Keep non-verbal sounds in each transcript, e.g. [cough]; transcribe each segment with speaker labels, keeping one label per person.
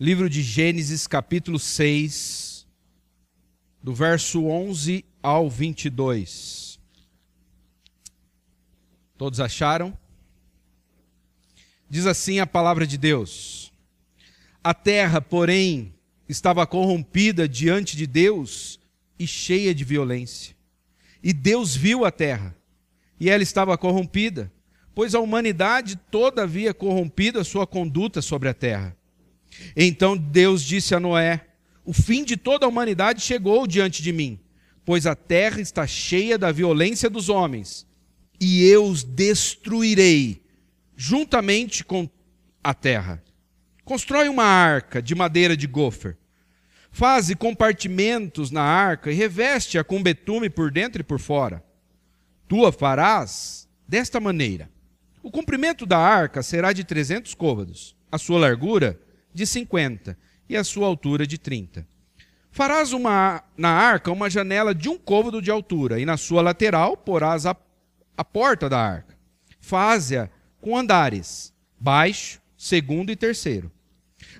Speaker 1: livro de Gênesis, capítulo 6, do verso 11 ao 22. Todos acharam? Diz assim a palavra de Deus: A terra, porém, estava corrompida diante de Deus e cheia de violência. E Deus viu a terra, e ela estava corrompida, pois a humanidade toda havia corrompido a sua conduta sobre a terra. Então Deus disse a Noé: O fim de toda a humanidade chegou diante de mim, pois a terra está cheia da violência dos homens, e eu os destruirei juntamente com a terra. Constrói uma arca de madeira de gofer. Faze compartimentos na arca e reveste-a com betume por dentro e por fora. Tu a farás desta maneira: o comprimento da arca será de trezentos côvados, a sua largura de 50 e a sua altura de 30. Farás uma, na arca uma janela de um côvado de altura, e na sua lateral porás a, a porta da arca. Faze-a com andares, baixo, segundo e terceiro.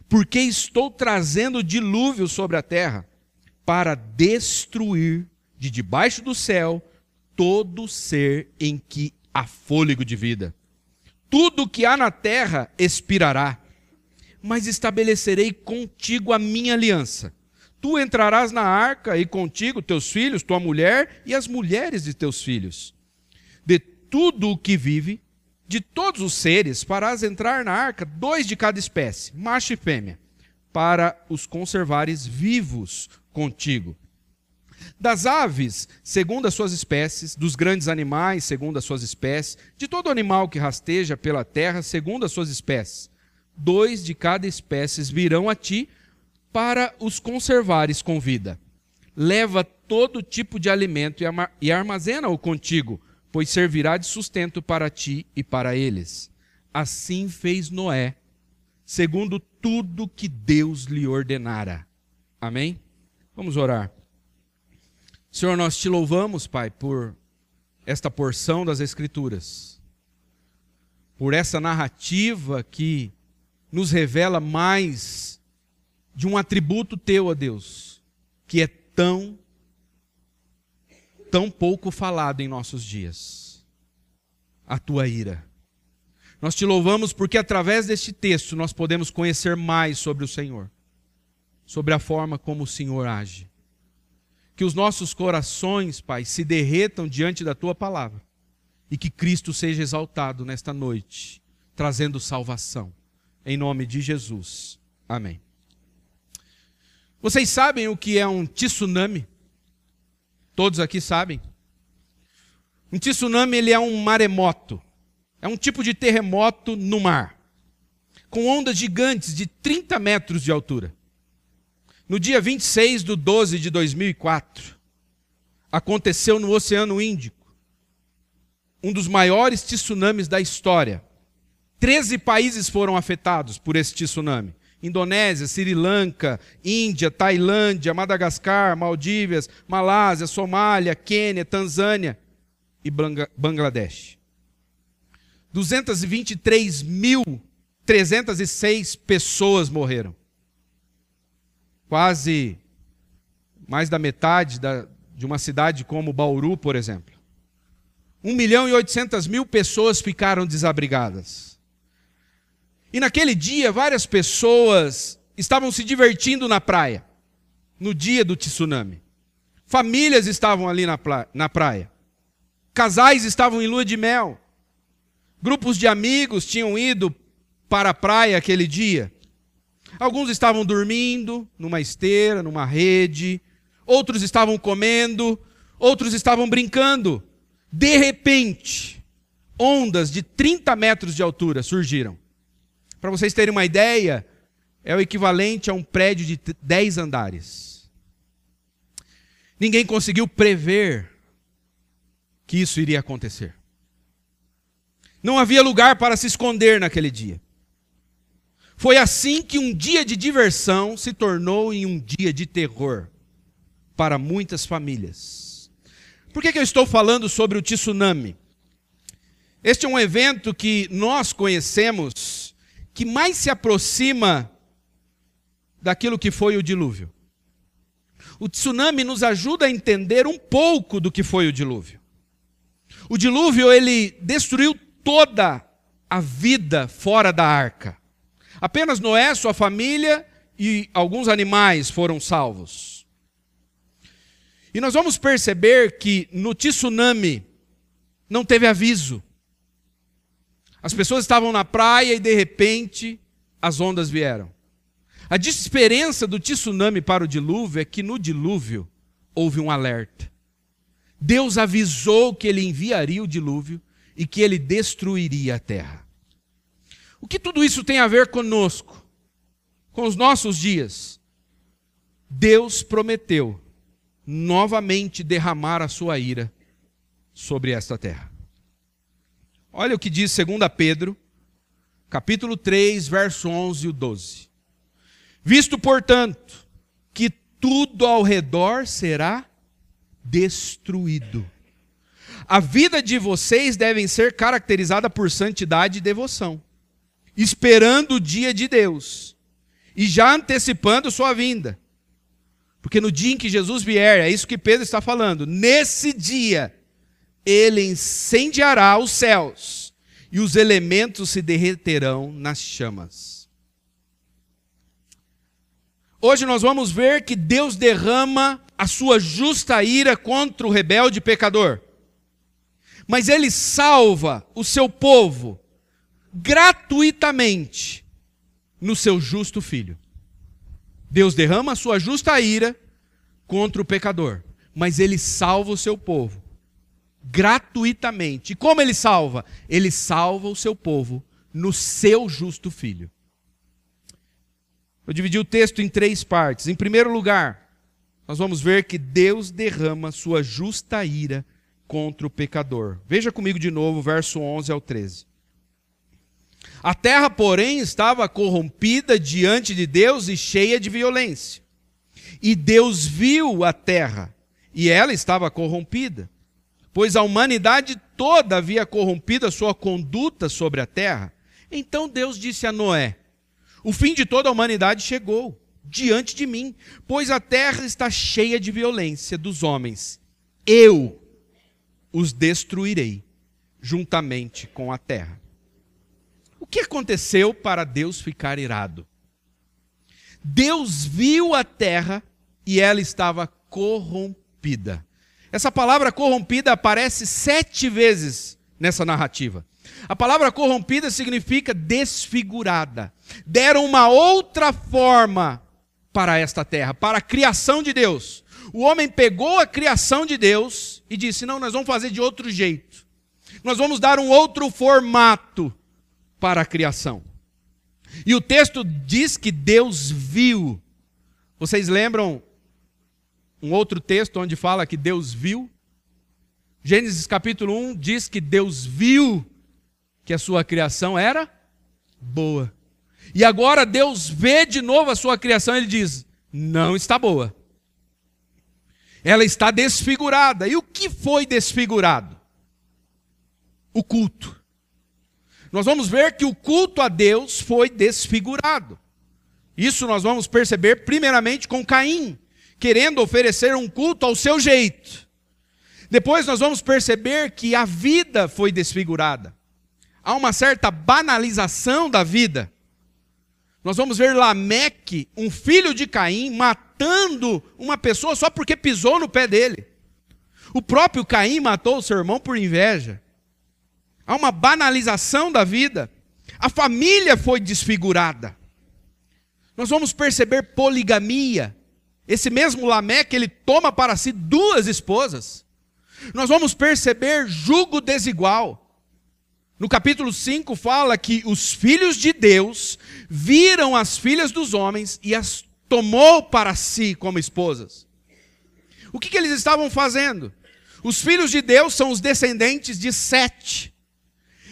Speaker 1: Porque estou trazendo dilúvio sobre a terra para destruir de debaixo do céu todo ser em que há fôlego de vida. Tudo que há na terra expirará mas estabelecerei contigo a minha aliança. Tu entrarás na arca e contigo teus filhos, tua mulher e as mulheres de teus filhos. De tudo o que vive, de todos os seres, farás entrar na arca dois de cada espécie, macho e fêmea, para os conservares vivos contigo. Das aves, segundo as suas espécies, dos grandes animais, segundo as suas espécies, de todo animal que rasteja pela terra, segundo as suas espécies dois de cada espécie virão a ti para os conservares com vida. Leva todo tipo de alimento e armazena-o contigo, pois servirá de sustento para ti e para eles. Assim fez Noé, segundo tudo que Deus lhe ordenara. Amém? Vamos orar. Senhor, nós te louvamos, Pai, por esta porção das Escrituras, por essa narrativa que nos revela mais de um atributo teu, ó Deus, que é tão, tão pouco falado em nossos dias: a tua ira. Nós te louvamos porque através deste texto nós podemos conhecer mais sobre o Senhor, sobre a forma como o Senhor age. Que os nossos corações, Pai, se derretam diante da tua palavra e que Cristo seja exaltado nesta noite, trazendo salvação em nome de Jesus. Amém. Vocês sabem o que é um tsunami? Todos aqui sabem? Um tsunami ele é um maremoto. É um tipo de terremoto no mar, com ondas gigantes de 30 metros de altura. No dia 26 de 12 de 2004, aconteceu no Oceano Índico, um dos maiores tsunamis da história. Treze países foram afetados por esse tsunami. Indonésia, Sri Lanka, Índia, Tailândia, Madagascar, Maldívias, Malásia, Somália, Quênia, Tanzânia e Bangladesh. 223.306 pessoas morreram. Quase mais da metade da, de uma cidade como Bauru, por exemplo. 1 milhão e 800 mil pessoas ficaram desabrigadas. E naquele dia, várias pessoas estavam se divertindo na praia, no dia do tsunami. Famílias estavam ali na, na praia. Casais estavam em lua de mel. Grupos de amigos tinham ido para a praia aquele dia. Alguns estavam dormindo numa esteira, numa rede. Outros estavam comendo. Outros estavam brincando. De repente, ondas de 30 metros de altura surgiram. Para vocês terem uma ideia, é o equivalente a um prédio de 10 andares. Ninguém conseguiu prever que isso iria acontecer. Não havia lugar para se esconder naquele dia. Foi assim que um dia de diversão se tornou em um dia de terror para muitas famílias. Por que, que eu estou falando sobre o tsunami? Este é um evento que nós conhecemos que mais se aproxima daquilo que foi o dilúvio. O tsunami nos ajuda a entender um pouco do que foi o dilúvio. O dilúvio ele destruiu toda a vida fora da arca. Apenas Noé, sua família e alguns animais foram salvos. E nós vamos perceber que no tsunami não teve aviso. As pessoas estavam na praia e de repente as ondas vieram. A diferença do tsunami para o dilúvio é que no dilúvio houve um alerta. Deus avisou que ele enviaria o dilúvio e que ele destruiria a terra. O que tudo isso tem a ver conosco, com os nossos dias? Deus prometeu novamente derramar a sua ira sobre esta terra. Olha o que diz 2 Pedro, capítulo 3, verso 11 e 12. Visto, portanto, que tudo ao redor será destruído. A vida de vocês deve ser caracterizada por santidade e devoção, esperando o dia de Deus e já antecipando sua vinda. Porque no dia em que Jesus vier, é isso que Pedro está falando, nesse dia ele incendiará os céus e os elementos se derreterão nas chamas. Hoje nós vamos ver que Deus derrama a sua justa ira contra o rebelde pecador. Mas ele salva o seu povo gratuitamente no seu justo filho. Deus derrama a sua justa ira contra o pecador, mas ele salva o seu povo gratuitamente. E como ele salva? Ele salva o seu povo no seu justo filho. Eu dividi o texto em três partes. Em primeiro lugar, nós vamos ver que Deus derrama sua justa ira contra o pecador. Veja comigo de novo, verso 11 ao 13. A terra, porém, estava corrompida diante de Deus e cheia de violência. E Deus viu a terra, e ela estava corrompida pois a humanidade toda havia corrompido a sua conduta sobre a terra. Então Deus disse a Noé: O fim de toda a humanidade chegou diante de mim, pois a terra está cheia de violência dos homens. Eu os destruirei juntamente com a terra. O que aconteceu para Deus ficar irado? Deus viu a terra e ela estava corrompida. Essa palavra corrompida aparece sete vezes nessa narrativa. A palavra corrompida significa desfigurada. Deram uma outra forma para esta terra, para a criação de Deus. O homem pegou a criação de Deus e disse: Não, nós vamos fazer de outro jeito. Nós vamos dar um outro formato para a criação. E o texto diz que Deus viu. Vocês lembram um outro texto onde fala que Deus viu. Gênesis capítulo 1 diz que Deus viu que a sua criação era boa. E agora Deus vê de novo a sua criação ele diz: não está boa. Ela está desfigurada. E o que foi desfigurado? O culto. Nós vamos ver que o culto a Deus foi desfigurado. Isso nós vamos perceber primeiramente com Caim querendo oferecer um culto ao seu jeito. Depois nós vamos perceber que a vida foi desfigurada. Há uma certa banalização da vida. Nós vamos ver Lameque, um filho de Caim, matando uma pessoa só porque pisou no pé dele. O próprio Caim matou o seu irmão por inveja. Há uma banalização da vida. A família foi desfigurada. Nós vamos perceber poligamia, esse mesmo Lameque, ele toma para si duas esposas. Nós vamos perceber jugo desigual. No capítulo 5 fala que os filhos de Deus viram as filhas dos homens e as tomou para si como esposas. O que, que eles estavam fazendo? Os filhos de Deus são os descendentes de Sete.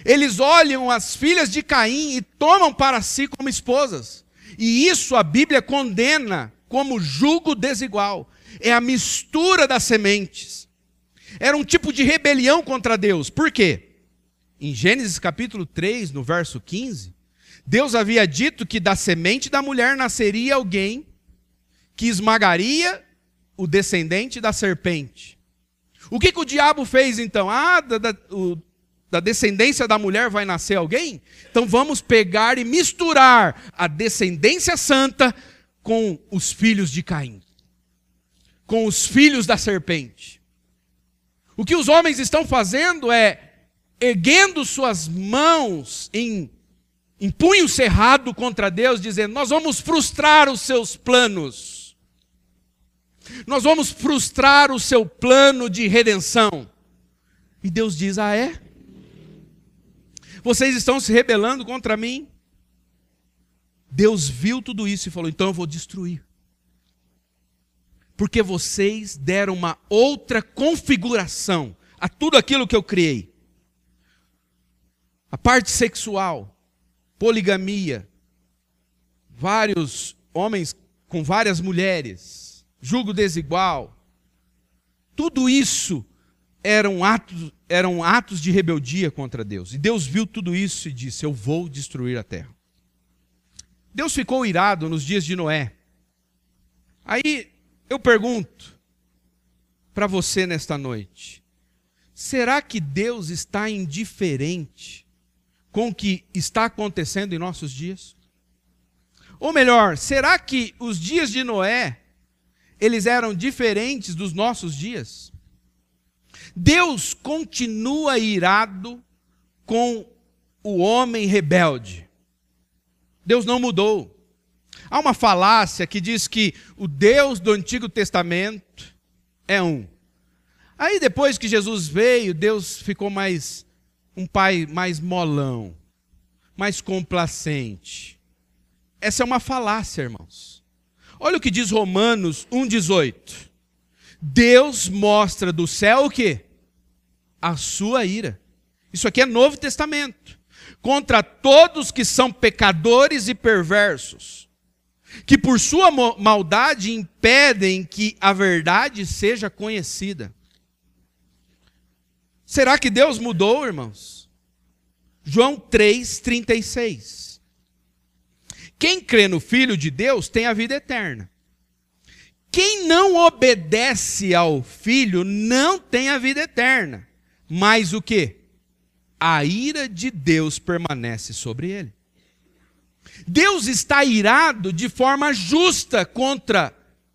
Speaker 1: Eles olham as filhas de Caim e tomam para si como esposas. E isso a Bíblia condena como jugo desigual. É a mistura das sementes. Era um tipo de rebelião contra Deus. Por quê? Em Gênesis capítulo 3, no verso 15, Deus havia dito que da semente da mulher nasceria alguém que esmagaria o descendente da serpente. O que, que o diabo fez então? Ah, da, da, o, da descendência da mulher vai nascer alguém? Então vamos pegar e misturar a descendência santa com os filhos de Caim, com os filhos da serpente. O que os homens estão fazendo é erguendo suas mãos em, em punho cerrado contra Deus, dizendo: Nós vamos frustrar os seus planos, nós vamos frustrar o seu plano de redenção. E Deus diz: Ah, é? Vocês estão se rebelando contra mim? Deus viu tudo isso e falou: Então eu vou destruir porque vocês deram uma outra configuração a tudo aquilo que eu criei. A parte sexual, poligamia, vários homens com várias mulheres, julgo desigual. Tudo isso eram atos, eram atos de rebeldia contra Deus. E Deus viu tudo isso e disse: Eu vou destruir a terra. Deus ficou irado nos dias de Noé. Aí eu pergunto para você nesta noite: será que Deus está indiferente com o que está acontecendo em nossos dias? Ou melhor, será que os dias de Noé eles eram diferentes dos nossos dias? Deus continua irado com o homem rebelde. Deus não mudou. Há uma falácia que diz que o Deus do Antigo Testamento é um. Aí depois que Jesus veio, Deus ficou mais um pai mais molão, mais complacente. Essa é uma falácia, irmãos. Olha o que diz Romanos 1:18. Deus mostra do céu o quê? A sua ira. Isso aqui é Novo Testamento. Contra todos que são pecadores e perversos que por sua maldade impedem que a verdade seja conhecida. Será que Deus mudou, irmãos? João 3:36. Quem crê no Filho de Deus tem a vida eterna. Quem não obedece ao Filho não tem a vida eterna. Mas o que? A ira de Deus permanece sobre ele. Deus está irado de forma justa contra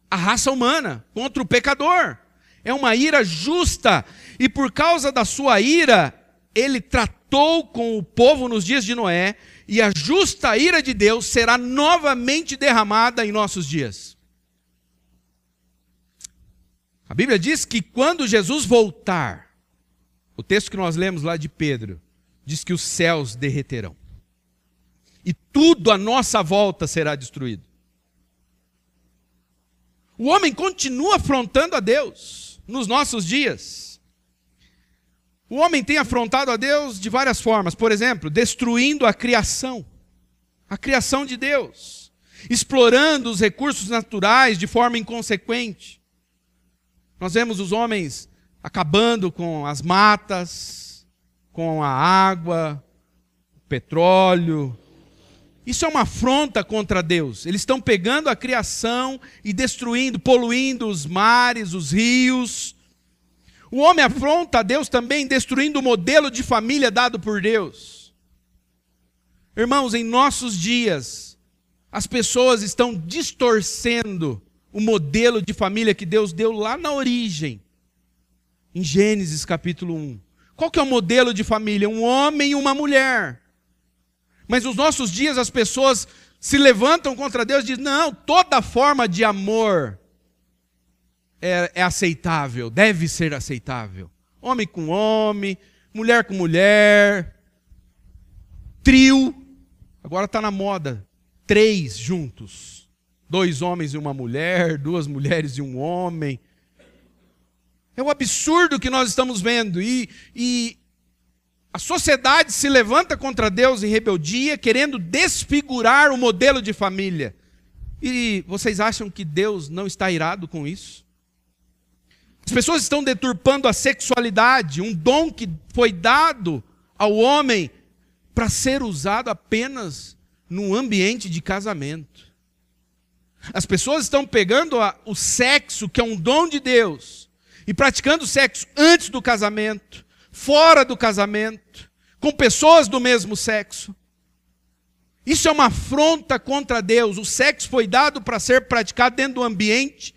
Speaker 1: a raça humana, contra o pecador. É uma ira justa, e por causa da sua ira, ele tratou com o povo nos dias de Noé, e a justa ira de Deus será novamente derramada em nossos dias. A Bíblia diz que quando Jesus voltar, o texto que nós lemos lá de Pedro, diz que os céus derreterão e tudo à nossa volta será destruído. O homem continua afrontando a Deus nos nossos dias. O homem tem afrontado a Deus de várias formas, por exemplo, destruindo a criação, a criação de Deus, explorando os recursos naturais de forma inconsequente. Nós vemos os homens acabando com as matas, com a água, o petróleo, isso é uma afronta contra Deus. Eles estão pegando a criação e destruindo, poluindo os mares, os rios. O homem afronta a Deus também, destruindo o modelo de família dado por Deus. Irmãos, em nossos dias, as pessoas estão distorcendo o modelo de família que Deus deu lá na origem, em Gênesis capítulo 1. Qual que é o modelo de família? Um homem e uma mulher. Mas nos nossos dias as pessoas se levantam contra Deus e dizem: não, toda forma de amor é, é aceitável, deve ser aceitável. Homem com homem, mulher com mulher, trio. Agora está na moda, três juntos. Dois homens e uma mulher, duas mulheres e um homem. É o absurdo que nós estamos vendo. E, e a sociedade se levanta contra Deus em rebeldia, querendo desfigurar o modelo de família. E vocês acham que Deus não está irado com isso? As pessoas estão deturpando a sexualidade, um dom que foi dado ao homem para ser usado apenas no ambiente de casamento. As pessoas estão pegando a, o sexo, que é um dom de Deus, e praticando sexo antes do casamento, fora do casamento, com pessoas do mesmo sexo. Isso é uma afronta contra Deus. O sexo foi dado para ser praticado dentro do ambiente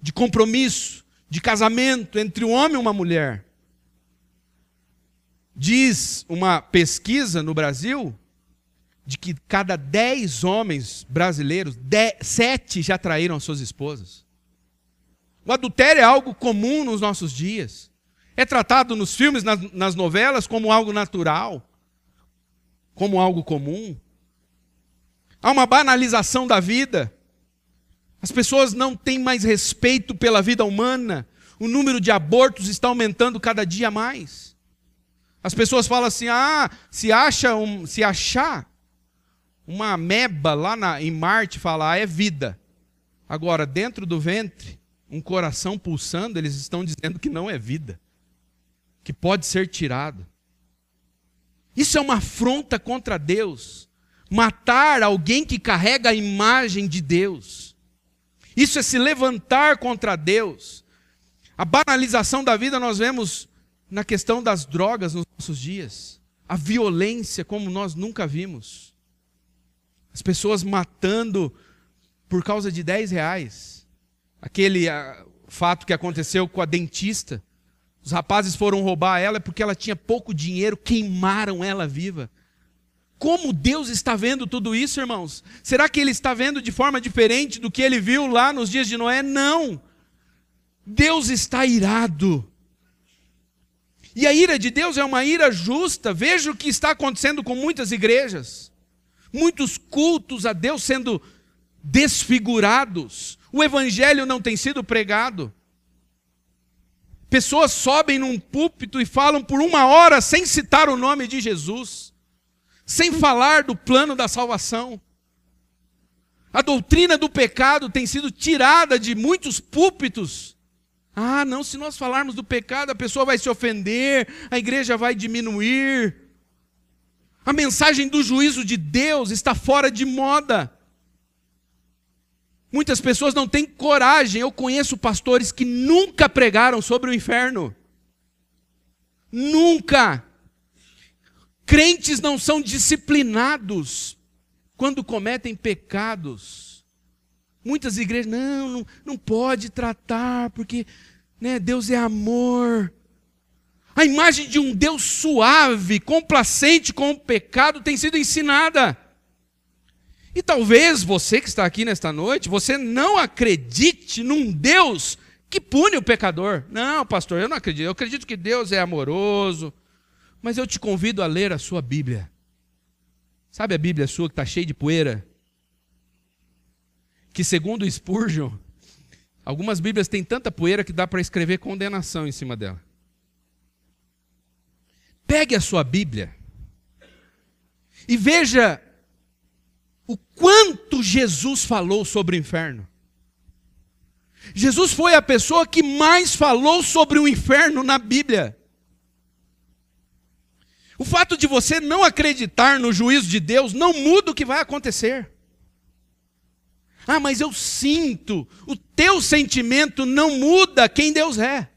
Speaker 1: de compromisso, de casamento entre um homem e uma mulher. Diz uma pesquisa no Brasil de que cada dez homens brasileiros, sete já traíram suas esposas. O adultério é algo comum nos nossos dias. É tratado nos filmes, nas, nas novelas, como algo natural, como algo comum. Há uma banalização da vida. As pessoas não têm mais respeito pela vida humana. O número de abortos está aumentando cada dia mais. As pessoas falam assim: ah, se acha um, se achar uma ameba lá na, em Marte, fala, ah, é vida. Agora, dentro do ventre, um coração pulsando, eles estão dizendo que não é vida, que pode ser tirado. Isso é uma afronta contra Deus. Matar alguém que carrega a imagem de Deus. Isso é se levantar contra Deus. A banalização da vida nós vemos na questão das drogas nos nossos dias. A violência como nós nunca vimos. As pessoas matando por causa de 10 reais. Aquele a, ah, fato que aconteceu com a dentista. Os rapazes foram roubar ela porque ela tinha pouco dinheiro, queimaram ela viva. Como Deus está vendo tudo isso, irmãos? Será que Ele está vendo de forma diferente do que Ele viu lá nos dias de Noé? Não. Deus está irado. E a ira de Deus é uma ira justa. Veja o que está acontecendo com muitas igrejas. Muitos cultos a Deus sendo desfigurados. O evangelho não tem sido pregado. Pessoas sobem num púlpito e falam por uma hora sem citar o nome de Jesus sem falar do plano da salvação. A doutrina do pecado tem sido tirada de muitos púlpitos. Ah, não, se nós falarmos do pecado, a pessoa vai se ofender, a igreja vai diminuir. A mensagem do juízo de Deus está fora de moda. Muitas pessoas não têm coragem. Eu conheço pastores que nunca pregaram sobre o inferno. Nunca. Crentes não são disciplinados quando cometem pecados. Muitas igrejas, não, não, não pode tratar, porque né, Deus é amor. A imagem de um Deus suave, complacente com o pecado tem sido ensinada. E talvez você que está aqui nesta noite, você não acredite num Deus que pune o pecador. Não, pastor, eu não acredito. Eu acredito que Deus é amoroso, mas eu te convido a ler a sua Bíblia. Sabe a Bíblia sua que está cheia de poeira? Que segundo Spurgeon, algumas Bíblias têm tanta poeira que dá para escrever condenação em cima dela. Pegue a sua Bíblia e veja o quanto Jesus falou sobre o inferno. Jesus foi a pessoa que mais falou sobre o inferno na Bíblia. O fato de você não acreditar no juízo de Deus não muda o que vai acontecer. Ah, mas eu sinto. O teu sentimento não muda quem Deus é.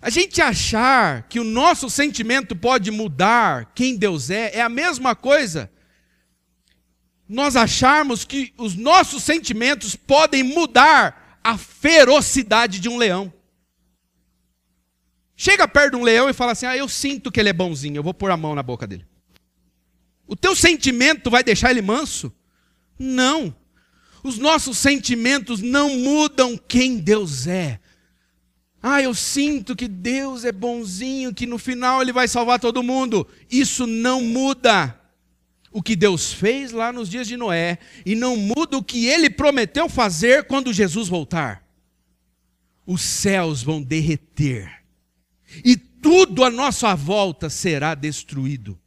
Speaker 1: A gente achar que o nosso sentimento pode mudar quem Deus é, é a mesma coisa. Nós acharmos que os nossos sentimentos podem mudar a ferocidade de um leão. Chega perto de um leão e fala assim: Ah, eu sinto que ele é bonzinho, eu vou pôr a mão na boca dele. O teu sentimento vai deixar ele manso? Não. Os nossos sentimentos não mudam quem Deus é. Ah, eu sinto que Deus é bonzinho, que no final ele vai salvar todo mundo. Isso não muda o que Deus fez lá nos dias de Noé e não muda o que ele prometeu fazer quando Jesus voltar. Os céus vão derreter e tudo à nossa volta será destruído.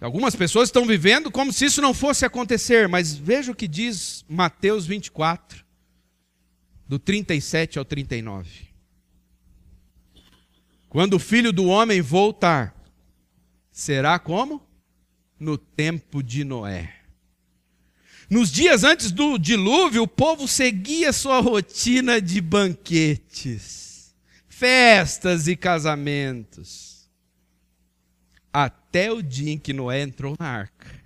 Speaker 1: Algumas pessoas estão vivendo como se isso não fosse acontecer, mas veja o que diz Mateus 24, do 37 ao 39. Quando o filho do homem voltar, será como? No tempo de Noé. Nos dias antes do dilúvio, o povo seguia sua rotina de banquetes, festas e casamentos. Até o dia em que Noé entrou na arca.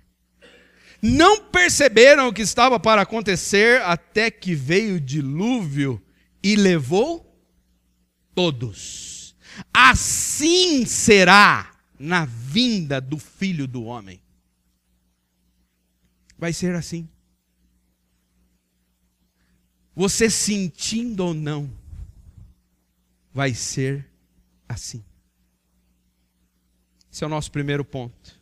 Speaker 1: Não perceberam o que estava para acontecer até que veio o dilúvio e levou todos. Assim será na vinda do filho do homem. Vai ser assim. Você sentindo ou não, vai ser assim. Esse é o nosso primeiro ponto.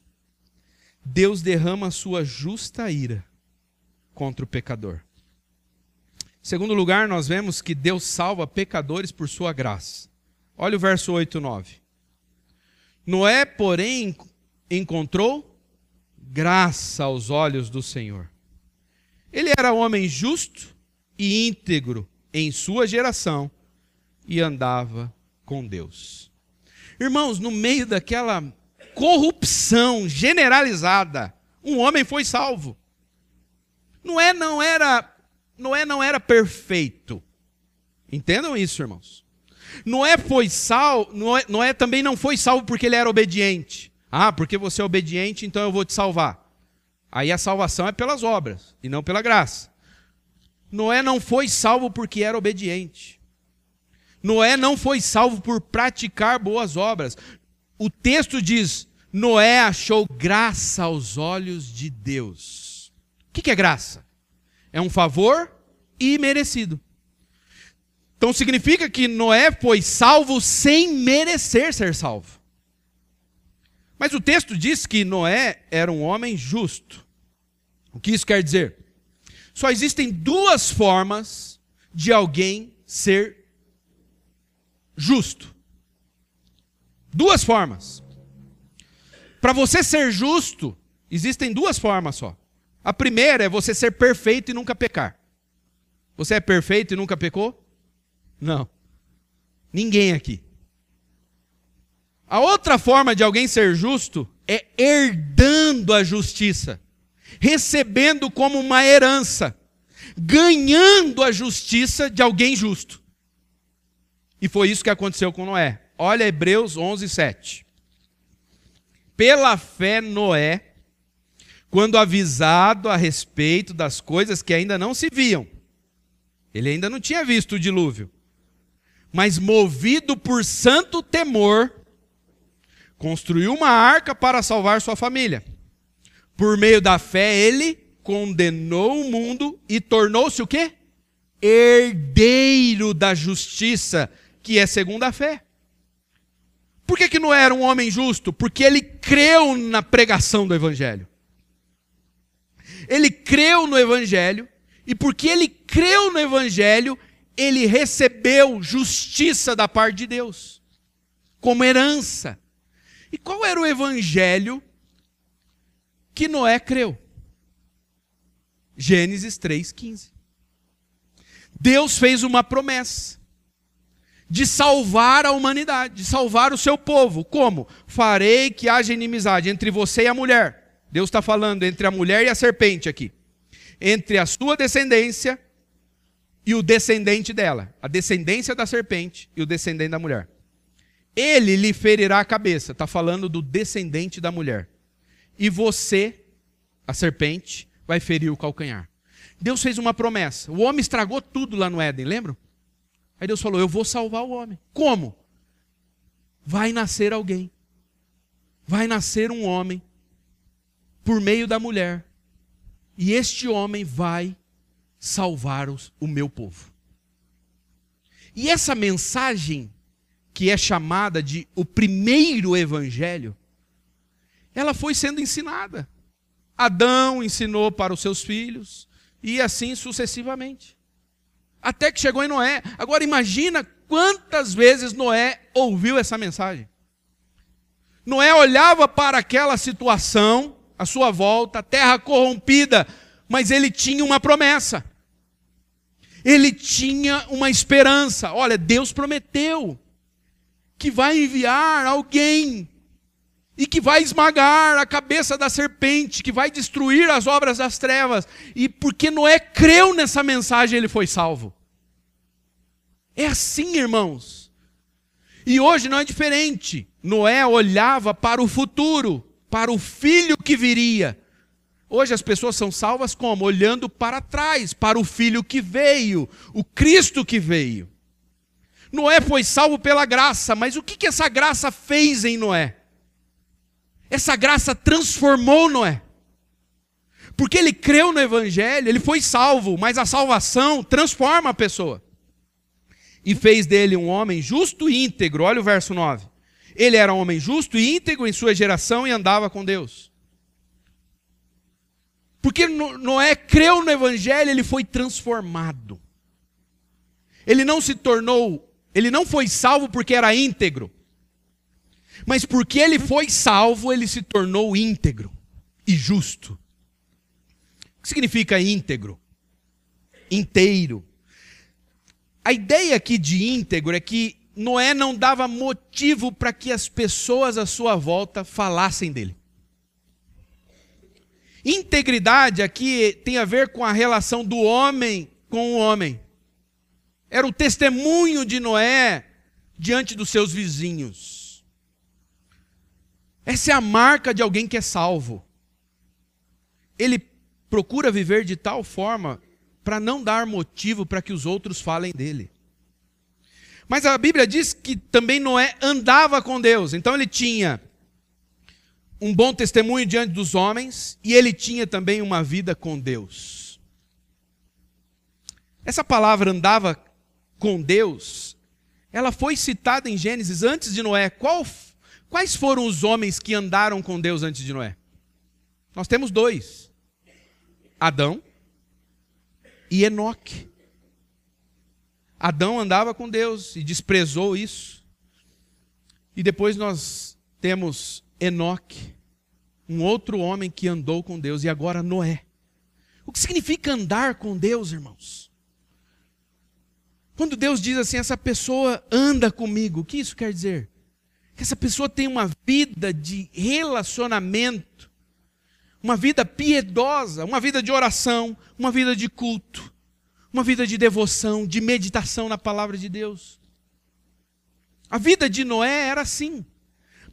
Speaker 1: Deus derrama a sua justa ira contra o pecador. Em segundo lugar, nós vemos que Deus salva pecadores por sua graça. Olha o verso 8 e 9. Noé, porém, encontrou graça aos olhos do Senhor. Ele era homem justo e íntegro em sua geração e andava com Deus. Irmãos, no meio daquela corrupção generalizada, um homem foi salvo. Noé não era Noé não era perfeito. Entendam isso, irmãos. Noé foi salvo, Noé, Noé também não foi salvo porque ele era obediente. Ah, porque você é obediente, então eu vou te salvar. Aí a salvação é pelas obras e não pela graça. Noé não foi salvo porque era obediente. Noé não foi salvo por praticar boas obras. O texto diz: Noé achou graça aos olhos de Deus. O que é graça? É um favor imerecido. Então significa que Noé foi salvo sem merecer ser salvo. Mas o texto diz que Noé era um homem justo. O que isso quer dizer? Só existem duas formas de alguém ser justo. Duas formas. Para você ser justo, existem duas formas só. A primeira é você ser perfeito e nunca pecar. Você é perfeito e nunca pecou? Não. Ninguém aqui. A outra forma de alguém ser justo é herdando a justiça, recebendo como uma herança, ganhando a justiça de alguém justo. E foi isso que aconteceu com Noé. Olha Hebreus 11, 7. Pela fé, Noé, quando avisado a respeito das coisas que ainda não se viam, ele ainda não tinha visto o dilúvio, mas movido por santo temor, construiu uma arca para salvar sua família. Por meio da fé, ele condenou o mundo e tornou-se o quê? Herdeiro da justiça, que é segundo a fé. Por que, que não era um homem justo? Porque ele creu na pregação do Evangelho. Ele creu no Evangelho, e porque ele creu no Evangelho, ele recebeu justiça da parte de Deus, como herança. E qual era o Evangelho que Noé creu? Gênesis 3,15. Deus fez uma promessa de salvar a humanidade, de salvar o seu povo. Como? Farei que haja inimizade entre você e a mulher. Deus está falando entre a mulher e a serpente aqui. Entre a sua descendência e o descendente dela. A descendência da serpente e o descendente da mulher. Ele lhe ferirá a cabeça. Está falando do descendente da mulher. E você, a serpente, vai ferir o calcanhar. Deus fez uma promessa. O homem estragou tudo lá no Éden, lembram? Aí Deus falou: Eu vou salvar o homem. Como? Vai nascer alguém. Vai nascer um homem por meio da mulher. E este homem vai salvar os, o meu povo. E essa mensagem, que é chamada de o primeiro evangelho, ela foi sendo ensinada. Adão ensinou para os seus filhos, e assim sucessivamente até que chegou em Noé. Agora imagina quantas vezes Noé ouviu essa mensagem. Noé olhava para aquela situação, à sua volta, terra corrompida, mas ele tinha uma promessa. Ele tinha uma esperança. Olha, Deus prometeu que vai enviar alguém e que vai esmagar a cabeça da serpente, que vai destruir as obras das trevas. E porque Noé creu nessa mensagem, ele foi salvo. É assim, irmãos. E hoje não é diferente. Noé olhava para o futuro, para o filho que viria. Hoje as pessoas são salvas como? Olhando para trás, para o filho que veio, o Cristo que veio. Noé foi salvo pela graça, mas o que, que essa graça fez em Noé? Essa graça transformou Noé. Porque ele creu no Evangelho, ele foi salvo, mas a salvação transforma a pessoa. E fez dele um homem justo e íntegro. Olha o verso 9. Ele era um homem justo e íntegro em sua geração e andava com Deus. Porque Noé creu no Evangelho, ele foi transformado. Ele não se tornou, ele não foi salvo porque era íntegro. Mas porque ele foi salvo, ele se tornou íntegro e justo. O que significa íntegro? Inteiro. A ideia aqui de íntegro é que Noé não dava motivo para que as pessoas à sua volta falassem dele. Integridade aqui tem a ver com a relação do homem com o homem. Era o testemunho de Noé diante dos seus vizinhos. Essa é a marca de alguém que é salvo. Ele procura viver de tal forma para não dar motivo para que os outros falem dele. Mas a Bíblia diz que também Noé andava com Deus, então ele tinha um bom testemunho diante dos homens e ele tinha também uma vida com Deus. Essa palavra andava com Deus, ela foi citada em Gênesis antes de Noé. Qual Quais foram os homens que andaram com Deus antes de Noé? Nós temos dois: Adão e Enoque. Adão andava com Deus e desprezou isso. E depois nós temos Enoque, um outro homem que andou com Deus, e agora Noé. O que significa andar com Deus, irmãos? Quando Deus diz assim, essa pessoa anda comigo, o que isso quer dizer? que essa pessoa tenha uma vida de relacionamento, uma vida piedosa, uma vida de oração, uma vida de culto, uma vida de devoção, de meditação na palavra de Deus. A vida de Noé era assim,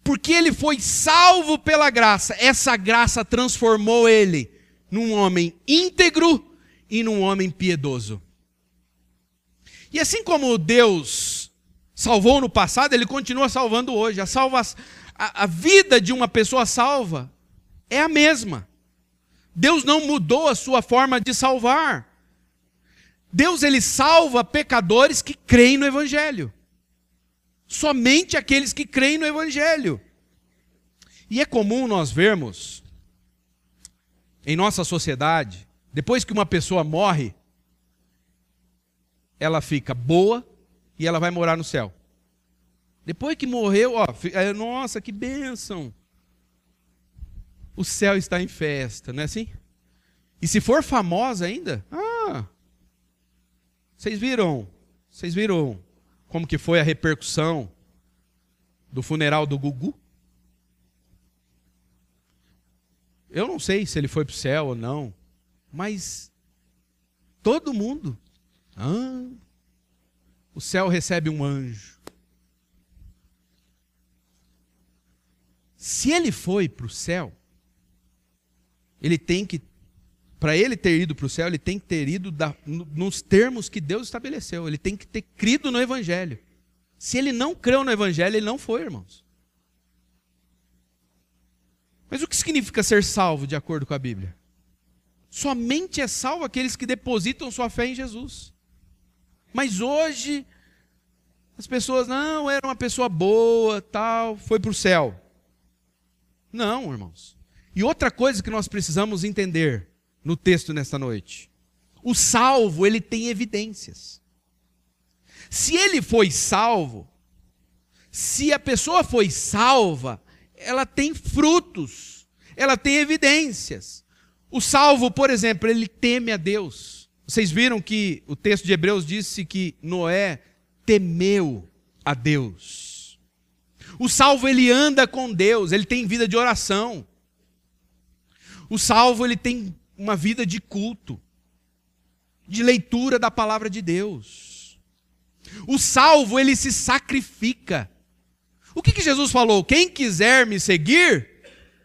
Speaker 1: porque ele foi salvo pela graça, essa graça transformou ele num homem íntegro e num homem piedoso. E assim como Deus salvou no passado, ele continua salvando hoje. A, salva, a, a vida de uma pessoa salva é a mesma. Deus não mudou a sua forma de salvar. Deus ele salva pecadores que creem no evangelho. Somente aqueles que creem no evangelho. E é comum nós vermos em nossa sociedade, depois que uma pessoa morre, ela fica boa, e ela vai morar no céu. Depois que morreu, ó, é, nossa, que bênção. O céu está em festa, não é assim? E se for famosa ainda, ah, vocês viram, vocês viram como que foi a repercussão do funeral do Gugu? Eu não sei se ele foi para o céu ou não, mas todo mundo, ah, o céu recebe um anjo. Se ele foi para o céu, ele tem que, para ele ter ido para o céu, ele tem que ter ido da, nos termos que Deus estabeleceu. Ele tem que ter crido no Evangelho. Se ele não creu no Evangelho, ele não foi, irmãos. Mas o que significa ser salvo, de acordo com a Bíblia? Somente é salvo aqueles que depositam sua fé em Jesus. Mas hoje as pessoas, não, era uma pessoa boa, tal, foi para o céu. Não, irmãos. E outra coisa que nós precisamos entender no texto nesta noite: o salvo, ele tem evidências. Se ele foi salvo, se a pessoa foi salva, ela tem frutos, ela tem evidências. O salvo, por exemplo, ele teme a Deus. Vocês viram que o texto de Hebreus disse que Noé temeu a Deus. O salvo ele anda com Deus, ele tem vida de oração. O salvo ele tem uma vida de culto, de leitura da palavra de Deus. O salvo ele se sacrifica. O que, que Jesus falou? Quem quiser me seguir,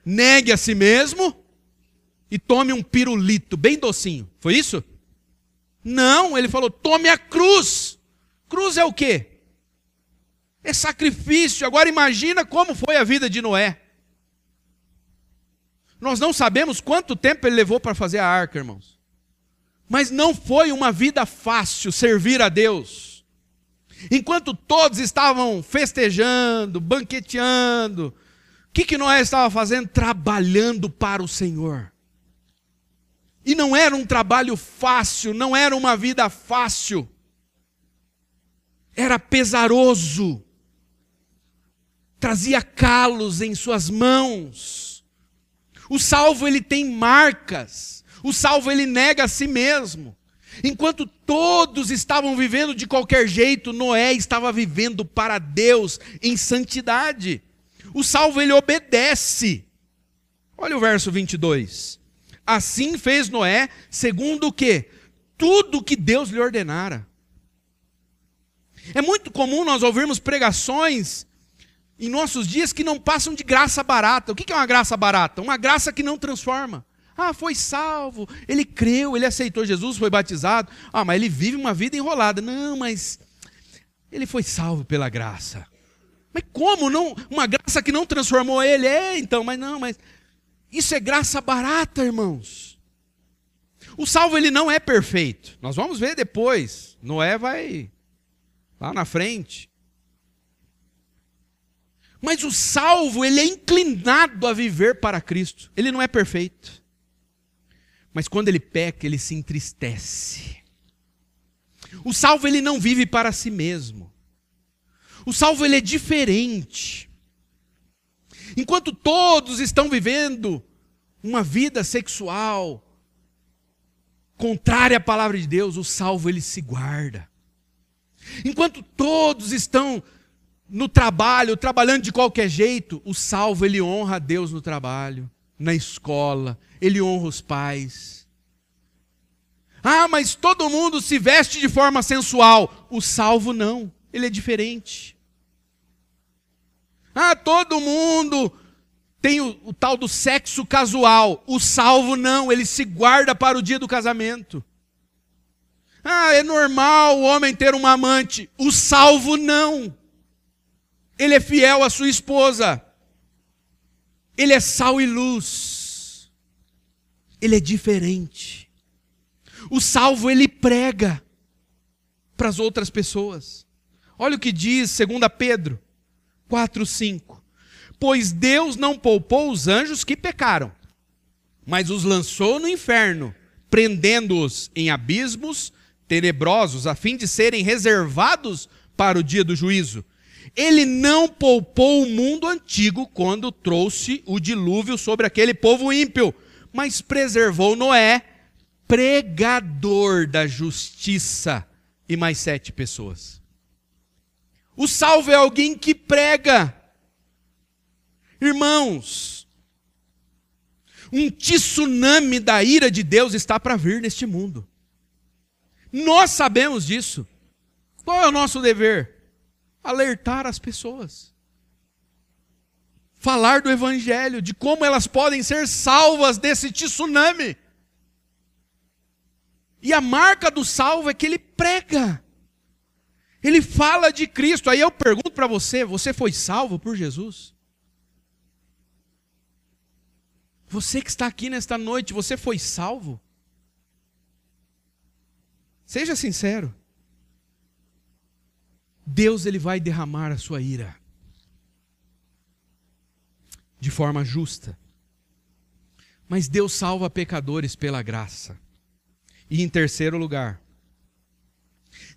Speaker 1: negue a si mesmo e tome um pirulito bem docinho. Foi isso? Não, ele falou: tome a cruz. Cruz é o quê? É sacrifício. Agora imagina como foi a vida de Noé. Nós não sabemos quanto tempo ele levou para fazer a arca, irmãos. Mas não foi uma vida fácil servir a Deus. Enquanto todos estavam festejando, banqueteando, o que, que Noé estava fazendo? Trabalhando para o Senhor. E não era um trabalho fácil, não era uma vida fácil. Era pesaroso. Trazia calos em suas mãos. O salvo ele tem marcas. O salvo ele nega a si mesmo. Enquanto todos estavam vivendo de qualquer jeito, Noé estava vivendo para Deus em santidade. O salvo ele obedece. Olha o verso 22. Assim fez Noé, segundo o que? Tudo que Deus lhe ordenara. É muito comum nós ouvirmos pregações em nossos dias que não passam de graça barata. O que é uma graça barata? Uma graça que não transforma. Ah, foi salvo, ele creu, ele aceitou Jesus, foi batizado. Ah, mas ele vive uma vida enrolada. Não, mas ele foi salvo pela graça. Mas como não? Uma graça que não transformou ele? É, então, mas não, mas isso é graça barata, irmãos. O salvo ele não é perfeito. Nós vamos ver depois. Noé vai lá na frente. Mas o salvo, ele é inclinado a viver para Cristo. Ele não é perfeito. Mas quando ele peca, ele se entristece. O salvo ele não vive para si mesmo. O salvo ele é diferente. Enquanto todos estão vivendo uma vida sexual contrária à palavra de Deus, o salvo ele se guarda. Enquanto todos estão no trabalho, trabalhando de qualquer jeito, o salvo ele honra a Deus no trabalho, na escola, ele honra os pais. Ah, mas todo mundo se veste de forma sensual. O salvo não, ele é diferente. Ah, todo mundo tem o, o, tal do sexo casual. O salvo não, ele se guarda para o dia do casamento. Ah, é normal o homem ter uma amante. O salvo não. Ele é fiel à sua esposa. Ele é sal e luz ele é diferente. O salvo ele prega para as outras pessoas. Olha o que diz 2 Pedro 4:5. Pois Deus não poupou os anjos que pecaram, mas os lançou no inferno, prendendo-os em abismos tenebrosos, a fim de serem reservados para o dia do juízo. Ele não poupou o mundo antigo quando trouxe o dilúvio sobre aquele povo ímpio mas preservou Noé, pregador da justiça, e mais sete pessoas. O salvo é alguém que prega. Irmãos, um tsunami da ira de Deus está para vir neste mundo. Nós sabemos disso. Qual é o nosso dever? Alertar as pessoas falar do Evangelho, de como elas podem ser salvas desse tsunami. E a marca do salvo é que ele prega, ele fala de Cristo. Aí eu pergunto para você: você foi salvo por Jesus? Você que está aqui nesta noite, você foi salvo? Seja sincero. Deus ele vai derramar a sua ira de forma justa. Mas Deus salva pecadores pela graça. E em terceiro lugar,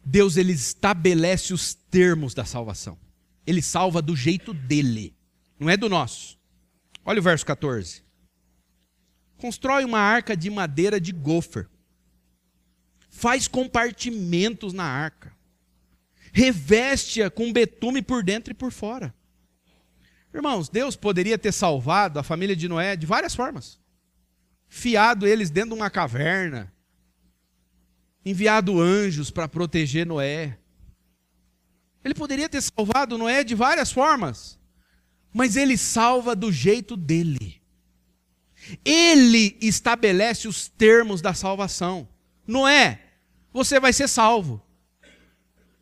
Speaker 1: Deus ele estabelece os termos da salvação. Ele salva do jeito dele, não é do nosso. Olha o verso 14. Constrói uma arca de madeira de gofer. Faz compartimentos na arca. Reveste-a com betume por dentro e por fora. Irmãos, Deus poderia ter salvado a família de Noé de várias formas. Fiado eles dentro de uma caverna, enviado anjos para proteger Noé. Ele poderia ter salvado Noé de várias formas, mas ele salva do jeito dele. Ele estabelece os termos da salvação. Noé, você vai ser salvo.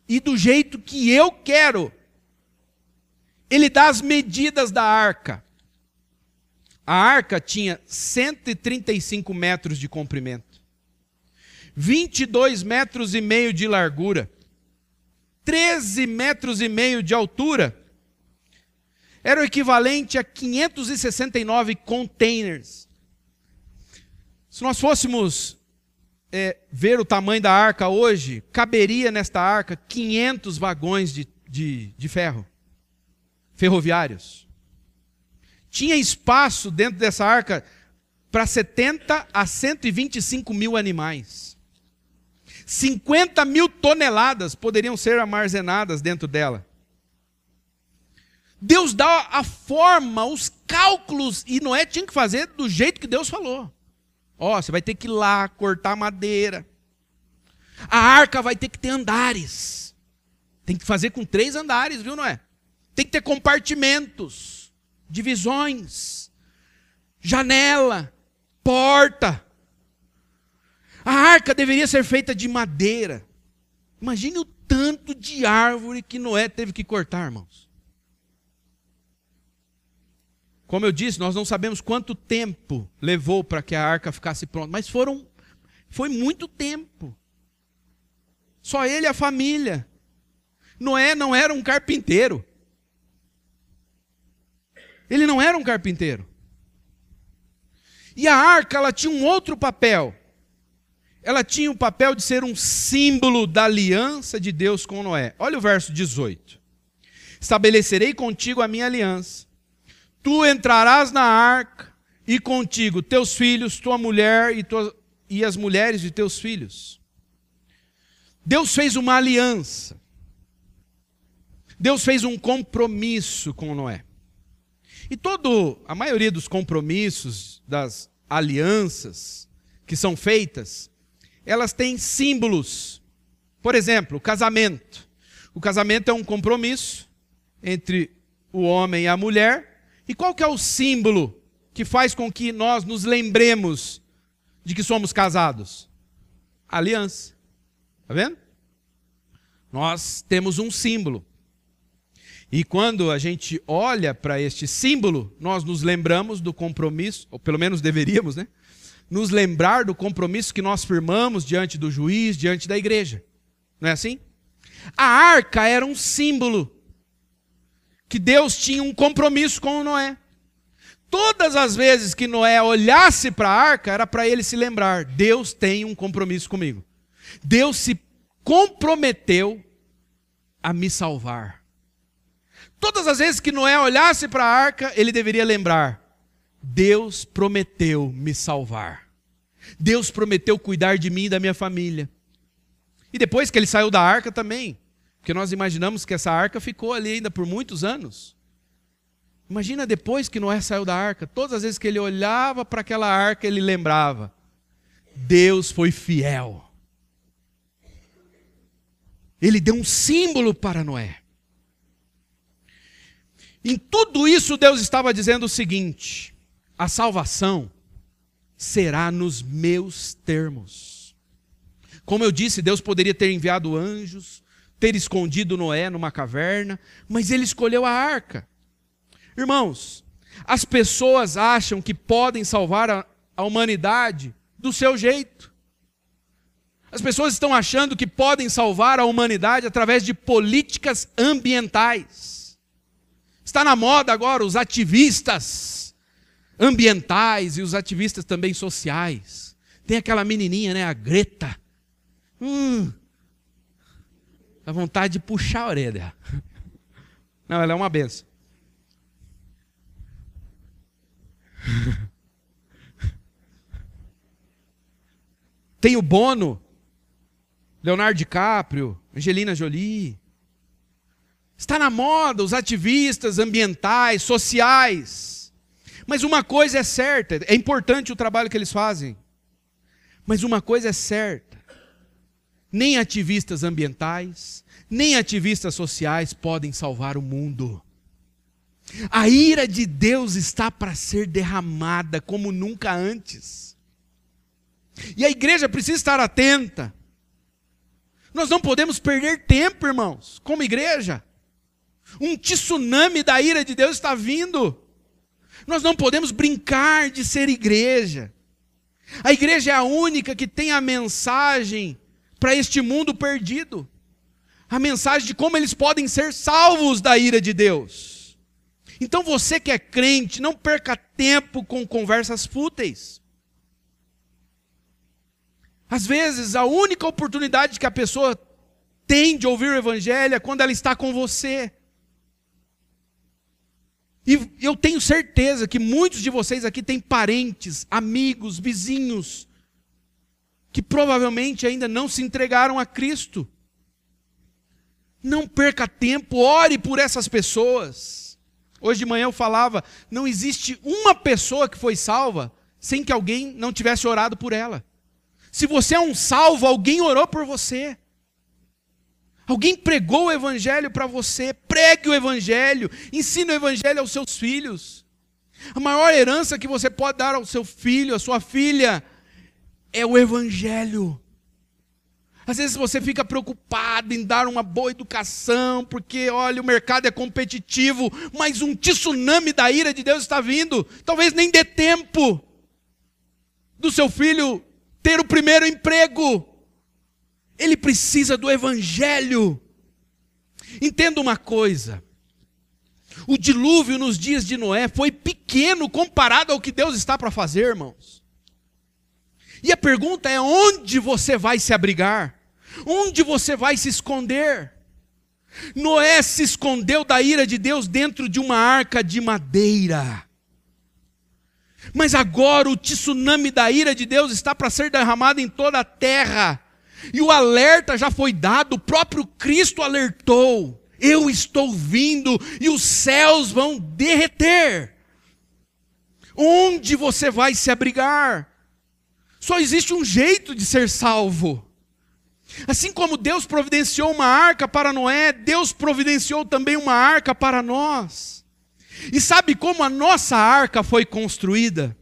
Speaker 1: E do jeito que eu quero. Ele dá as medidas da arca. A arca tinha 135 metros de comprimento, 22 metros e meio de largura, 13 metros e meio de altura. Era o equivalente a 569 containers. Se nós fôssemos é, ver o tamanho da arca hoje, caberia nesta arca 500 vagões de, de, de ferro, ferroviários. Tinha espaço dentro dessa arca para 70 a 125 mil animais. 50 mil toneladas poderiam ser armazenadas dentro dela. Deus dá a forma, os cálculos, e Noé tinha que fazer do jeito que Deus falou. Ó, oh, você vai ter que ir lá cortar madeira. A arca vai ter que ter andares. Tem que fazer com três andares, viu, Noé? Tem que ter compartimentos divisões, janela, porta. A arca deveria ser feita de madeira. Imagine o tanto de árvore que Noé teve que cortar, irmãos. Como eu disse, nós não sabemos quanto tempo levou para que a arca ficasse pronta, mas foram foi muito tempo. Só ele e a família. Noé não era um carpinteiro. Ele não era um carpinteiro. E a arca, ela tinha um outro papel. Ela tinha o papel de ser um símbolo da aliança de Deus com Noé. Olha o verso 18. Estabelecerei contigo a minha aliança. Tu entrarás na arca, e contigo teus filhos, tua mulher e, tua, e as mulheres de teus filhos. Deus fez uma aliança. Deus fez um compromisso com Noé. E todo, a maioria dos compromissos, das alianças que são feitas, elas têm símbolos. Por exemplo, o casamento. O casamento é um compromisso entre o homem e a mulher. E qual que é o símbolo que faz com que nós nos lembremos de que somos casados? aliança. Está vendo? Nós temos um símbolo. E quando a gente olha para este símbolo, nós nos lembramos do compromisso, ou pelo menos deveríamos, né? Nos lembrar do compromisso que nós firmamos diante do juiz, diante da igreja. Não é assim? A arca era um símbolo que Deus tinha um compromisso com Noé. Todas as vezes que Noé olhasse para a arca, era para ele se lembrar: Deus tem um compromisso comigo. Deus se comprometeu a me salvar. Todas as vezes que Noé olhasse para a arca, ele deveria lembrar: Deus prometeu me salvar. Deus prometeu cuidar de mim e da minha família. E depois que ele saiu da arca também, porque nós imaginamos que essa arca ficou ali ainda por muitos anos. Imagina depois que Noé saiu da arca, todas as vezes que ele olhava para aquela arca, ele lembrava: Deus foi fiel. Ele deu um símbolo para Noé. Em tudo isso, Deus estava dizendo o seguinte: a salvação será nos meus termos. Como eu disse, Deus poderia ter enviado anjos, ter escondido Noé numa caverna, mas ele escolheu a arca. Irmãos, as pessoas acham que podem salvar a, a humanidade do seu jeito. As pessoas estão achando que podem salvar a humanidade através de políticas ambientais. Está na moda agora os ativistas ambientais e os ativistas também sociais. Tem aquela menininha, né, a Greta. Hum, dá vontade de puxar a orelha. [laughs] Não, ela é uma benção. [laughs] Tem o Bono, Leonardo DiCaprio, Angelina Jolie. Está na moda os ativistas ambientais, sociais. Mas uma coisa é certa, é importante o trabalho que eles fazem. Mas uma coisa é certa: nem ativistas ambientais, nem ativistas sociais podem salvar o mundo. A ira de Deus está para ser derramada como nunca antes. E a igreja precisa estar atenta. Nós não podemos perder tempo, irmãos, como igreja. Um tsunami da ira de Deus está vindo. Nós não podemos brincar de ser igreja. A igreja é a única que tem a mensagem para este mundo perdido a mensagem de como eles podem ser salvos da ira de Deus. Então você que é crente, não perca tempo com conversas fúteis. Às vezes, a única oportunidade que a pessoa tem de ouvir o Evangelho é quando ela está com você. E eu tenho certeza que muitos de vocês aqui têm parentes, amigos, vizinhos, que provavelmente ainda não se entregaram a Cristo. Não perca tempo, ore por essas pessoas. Hoje de manhã eu falava: não existe uma pessoa que foi salva sem que alguém não tivesse orado por ela. Se você é um salvo, alguém orou por você. Alguém pregou o evangelho para você. Pregue o evangelho, ensine o evangelho aos seus filhos. A maior herança que você pode dar ao seu filho, à sua filha, é o evangelho. Às vezes você fica preocupado em dar uma boa educação, porque olha, o mercado é competitivo, mas um tsunami da ira de Deus está vindo. Talvez nem dê tempo do seu filho ter o primeiro emprego. Ele precisa do evangelho. Entenda uma coisa: o dilúvio nos dias de Noé foi pequeno comparado ao que Deus está para fazer, irmãos. E a pergunta é: onde você vai se abrigar? Onde você vai se esconder? Noé se escondeu da ira de Deus dentro de uma arca de madeira. Mas agora o tsunami da ira de Deus está para ser derramado em toda a terra. E o alerta já foi dado, o próprio Cristo alertou: Eu estou vindo e os céus vão derreter. Onde você vai se abrigar? Só existe um jeito de ser salvo. Assim como Deus providenciou uma arca para Noé, Deus providenciou também uma arca para nós. E sabe como a nossa arca foi construída?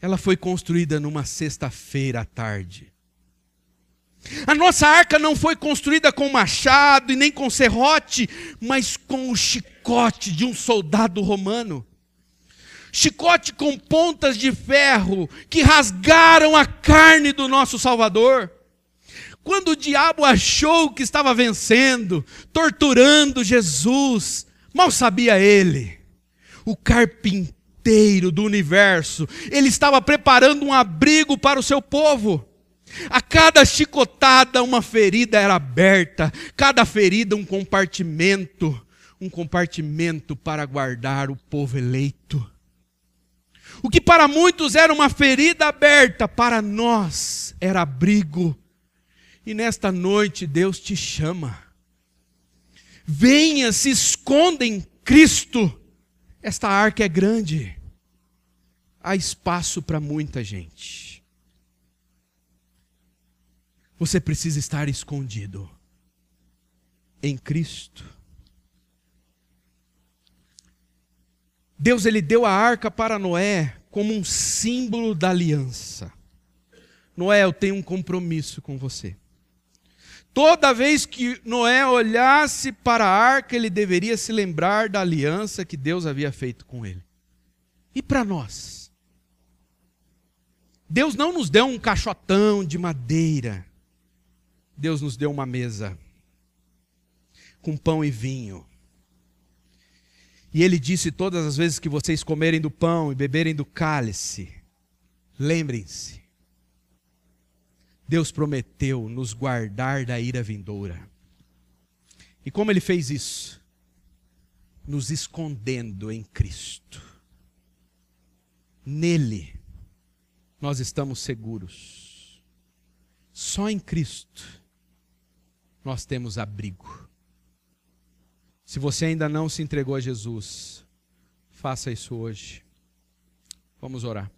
Speaker 1: Ela foi construída numa sexta-feira à tarde. A nossa arca não foi construída com machado e nem com serrote, mas com o chicote de um soldado romano. Chicote com pontas de ferro que rasgaram a carne do nosso Salvador. Quando o diabo achou que estava vencendo, torturando Jesus, mal sabia ele, o carpinteiro do universo, ele estava preparando um abrigo para o seu povo. A cada chicotada, uma ferida era aberta, cada ferida, um compartimento, um compartimento para guardar o povo eleito. O que para muitos era uma ferida aberta, para nós era abrigo e nesta noite Deus te chama. Venha, se esconda em Cristo. Esta arca é grande. Há espaço para muita gente. Você precisa estar escondido em Cristo. Deus ele deu a arca para Noé como um símbolo da aliança. Noé, eu tenho um compromisso com você. Toda vez que Noé olhasse para a arca, ele deveria se lembrar da aliança que Deus havia feito com ele. E para nós? Deus não nos deu um caixotão de madeira. Deus nos deu uma mesa com pão e vinho. E ele disse todas as vezes que vocês comerem do pão e beberem do cálice, lembrem-se Deus prometeu nos guardar da ira vindoura. E como ele fez isso? Nos escondendo em Cristo. Nele nós estamos seguros. Só em Cristo nós temos abrigo. Se você ainda não se entregou a Jesus, faça isso hoje. Vamos orar.